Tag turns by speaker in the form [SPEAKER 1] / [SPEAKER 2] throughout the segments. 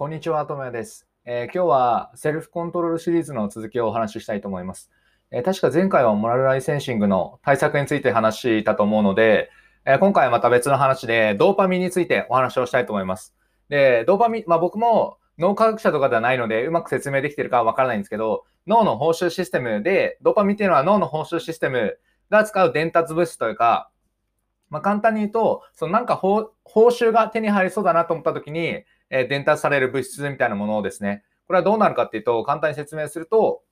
[SPEAKER 1] こんにちは、ともやです、えー、今日はセルフコントロールシリーズの続きをお話ししたいと思います。えー、確か前回はモラルライセンシングの対策について話したと思うので、えー、今回はまた別の話でドーパミンについてお話をしたいと思います。で、ドーパミン、まあ僕も脳科学者とかではないのでうまく説明できてるかはわからないんですけど、脳の報酬システムで、ドーパミンっていうのは脳の報酬システムが使う伝達物質というか、まあ、簡単に言うと、そのなんか報酬が手に入りそうだなと思った時に、え伝達される物質みたいなものをですね、これはどうなるかっていうと、簡単に説明すると、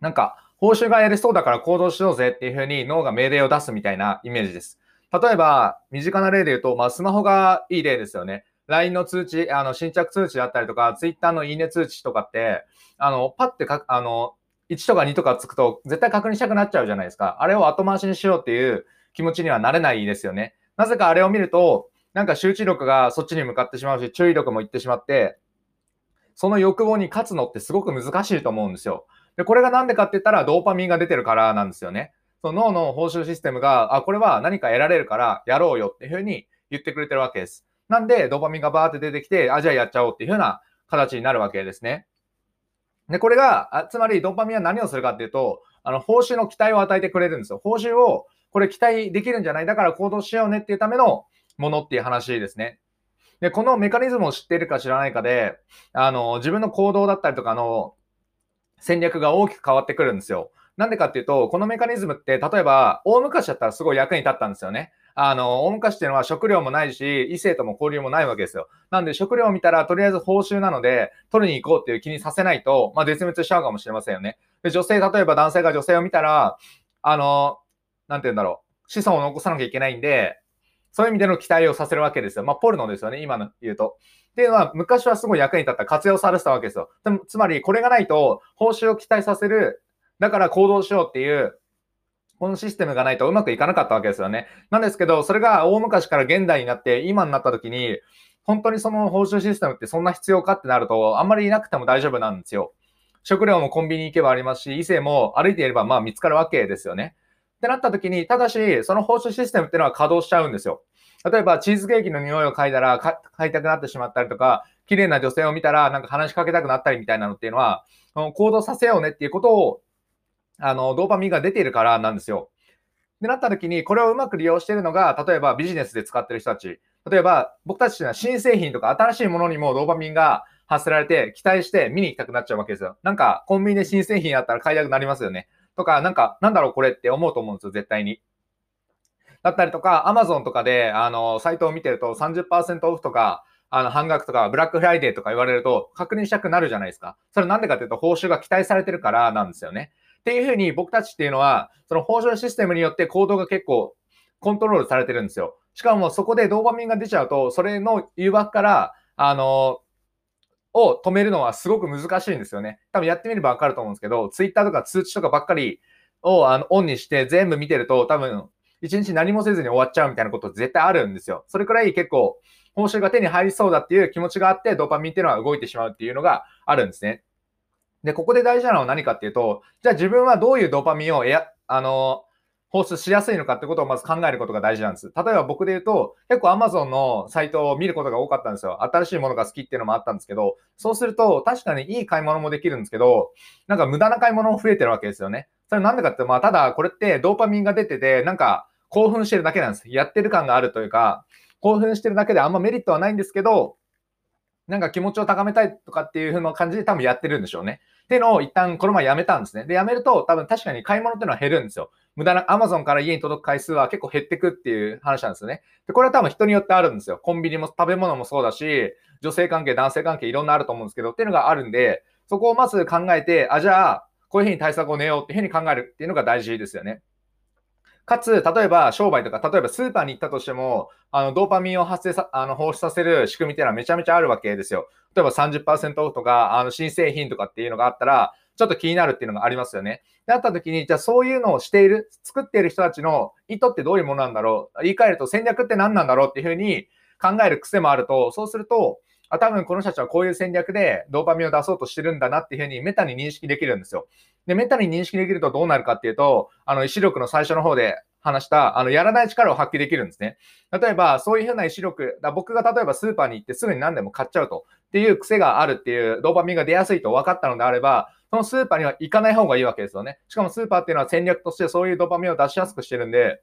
[SPEAKER 1] なんか、報酬がやりそうだから行動しようぜっていうふうに脳が命令を出すみたいなイメージです。例えば、身近な例で言うと、まあ、スマホがいい例ですよね。LINE の通知、あの、新着通知だったりとか、Twitter のいいね通知とかって、あの、パッてか、あの、1とか2とかつくと絶対確認したくなっちゃうじゃないですか。あれを後回しにしようっていう気持ちにはなれないですよね。なぜかあれを見ると、なんか集中力がそっちに向かってしまうし、注意力もいってしまって、その欲望に勝つのってすごく難しいと思うんですよ。で、これがなんでかって言ったら、ドーパミンが出てるからなんですよね。その脳の報酬システムが、あ、これは何か得られるからやろうよっていうふうに言ってくれてるわけです。なんで、ドーパミンがバーって出てきて、あ、じゃあやっちゃおうっていうふうな形になるわけですね。で、これが、あつまりドーパミンは何をするかっていうと、あの、報酬の期待を与えてくれるんですよ。報酬を、これ期待できるんじゃないだから行動しようねっていうためのものっていう話ですね。で、このメカニズムを知っているか知らないかで、あの、自分の行動だったりとかの戦略が大きく変わってくるんですよ。なんでかっていうと、このメカニズムって、例えば、大昔だったらすごい役に立ったんですよね。あの、大昔っていうのは食料もないし、異性とも交流もないわけですよ。なんで食料を見たら、とりあえず報酬なので、取りに行こうっていう気にさせないと、まあ、絶滅しちゃうかもしれませんよね。で、女性、例えば男性が女性を見たら、あの、なんて言うんだろう。子孫を残さなきゃいけないんで、そういう意味での期待をさせるわけですよ。まあ、ポルノですよね、今の言うと。っていうのは、昔はすごい役に立った活用されてたわけですよ。つまり、これがないと、報酬を期待させる、だから行動しようっていう、このシステムがないとうまくいかなかったわけですよね。なんですけど、それが大昔から現代になって、今になった時に、本当にその報酬システムってそんな必要かってなると、あんまりいなくても大丈夫なんですよ。食料もコンビニ行けばありますし、異性も歩いていればまあ見つかるわけですよね。ってなった時に、ただし、その報酬システムっていうのは稼働しちゃうんですよ。例えば、チーズケーキの匂いを嗅いだら、買いたくなってしまったりとか、綺麗な女性を見たら、なんか話しかけたくなったりみたいなのっていうのは、行動させようねっていうことを、あの、ドーパミンが出ているからなんですよ。で、なった時に、これをうまく利用しているのが、例えばビジネスで使ってる人たち。例えば、僕たちは新製品とか新しいものにもドーパミンが発せられて、期待して見に行きたくなっちゃうわけですよ。なんか、コンビニで新製品あったら買いたくなりますよね。とか、なんか、なんだろうこれって思うと思うんですよ、絶対に。だったりとか、Amazon とかで、あの、サイトを見てると30%オフとか、あの、半額とか、ブラックフライデーとか言われると、確認したくなるじゃないですか。それなんでかっていうと、報酬が期待されてるからなんですよね。っていうふうに僕たちっていうのは、その報酬システムによって行動が結構コントロールされてるんですよ。しかもそこでドーパミンが出ちゃうと、それの誘惑から、あの、を止めるのはすごく難しいんですよね。多分やってみればわかると思うんですけど、Twitter とか通知とかばっかりをあのオンにして全部見てると、多分一日何もせずに終わっちゃうみたいなこと絶対あるんですよ。それくらい結構、報酬が手に入りそうだっていう気持ちがあって、ドーパミンっていうのは動いてしまうっていうのがあるんですね。で、ここで大事なのは何かっていうと、じゃあ自分はどういうドーパミンをや、あの、放出しやすいのかってことをまず考えることが大事なんです。例えば僕で言うと、結構 Amazon のサイトを見ることが多かったんですよ。新しいものが好きっていうのもあったんですけど、そうすると確かにいい買い物もできるんですけど、なんか無駄な買い物も増えてるわけですよね。それなんでかって、まあただこれってドーパミンが出てて、なんか興奮してるだけなんです。やってる感があるというか、興奮してるだけであんまメリットはないんですけど、なんか気持ちを高めたいとかっていう風な感じで多分やってるんでしょうね。っていうのを一旦この前やめたんですね。で、やめると多分確かに買い物っていうのは減るんですよ。無駄な、アマゾンから家に届く回数は結構減ってくっていう話なんですよね。で、これは多分人によってあるんですよ。コンビニも食べ物もそうだし、女性関係、男性関係いろんなあると思うんですけど、っていうのがあるんで、そこをまず考えて、あ、じゃあ、こういうふうに対策を寝ようっていうふうに考えるっていうのが大事ですよね。かつ、例えば商売とか、例えばスーパーに行ったとしても、あの、ドーパミンを発生さ、あの、放出させる仕組みっていうのはめちゃめちゃあるわけですよ。例えば30%オフとか、あの、新製品とかっていうのがあったら、ちょっと気になるっていうのがありますよね。で、あった時に、じゃあそういうのをしている、作っている人たちの意図ってどういうものなんだろう言い換えると戦略って何なんだろうっていうふうに考える癖もあると、そうすると、あ、多分この人たちはこういう戦略でドーパミンを出そうとしてるんだなっていうふうにメタに認識できるんですよ。で、メタに認識できるとどうなるかっていうと、あの、意志力の最初の方で話した、あの、やらない力を発揮できるんですね。例えば、そういうふうな意志力、だ僕が例えばスーパーに行ってすぐに何でも買っちゃうとっていう癖があるっていうドーパミンが出やすいと分かったのであれば、そのスーパーには行かない方がいいわけですよね。しかもスーパーっていうのは戦略としてそういうドパミンを出しやすくしてるんで、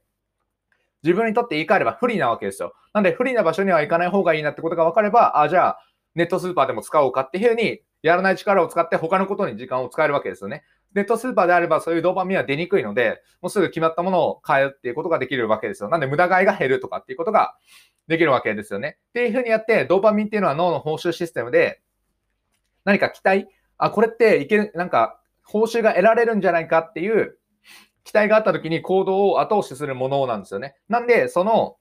[SPEAKER 1] 自分にとって言い換えれば不利なわけですよ。なんで不利な場所には行かない方がいいなってことが分かれば、あ、じゃあ、ネットスーパーでも使おうかっていうふうに、やらない力を使って他のことに時間を使えるわけですよね。ネットスーパーであればそういうドーパミンは出にくいので、もうすぐ決まったものを買うっていうことができるわけですよ。なんで無駄買いが減るとかっていうことができるわけですよね。っていうふうにやって、ドーパミンっていうのは脳の報酬システムで、何か期待、あ、これっていける、なんか報酬が得られるんじゃないかっていう期待があった時に行動を後押しするものなんですよね。なんで、その、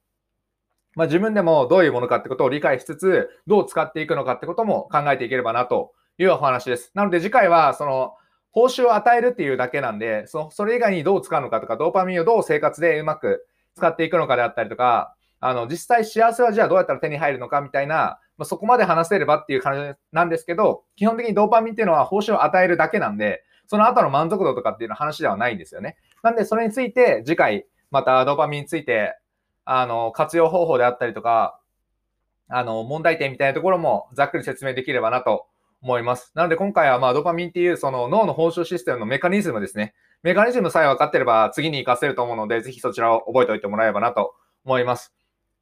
[SPEAKER 1] まあ、自分でもどういうものかってことを理解しつつ、どう使っていくのかってことも考えていければなというお話です。なので次回は、その、報酬を与えるっていうだけなんで、そそれ以外にどう使うのかとか、ドーパミンをどう生活でうまく使っていくのかであったりとか、あの、実際幸せはじゃあどうやったら手に入るのかみたいな、まあ、そこまで話せればっていう感じなんですけど、基本的にドーパミンっていうのは報酬を与えるだけなんで、その後の満足度とかっていうの話ではないんですよね。なんで、それについて次回、またドーパミンについて、あの、活用方法であったりとか、あの、問題点みたいなところもざっくり説明できればなと思います。なので今回はまあドーパミンっていうその脳の報酬システムのメカニズムですね。メカニズムさえ分かってれば次に活かせると思うので、ぜひそちらを覚えておいてもらえればなと思います。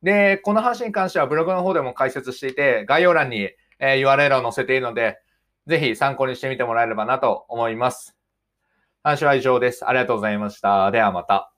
[SPEAKER 1] で、この話に関してはブログの方でも解説していて、概要欄にえ URL を載せているので、ぜひ参考にしてみてもらえればなと思います。話は以上です。ありがとうございました。ではまた。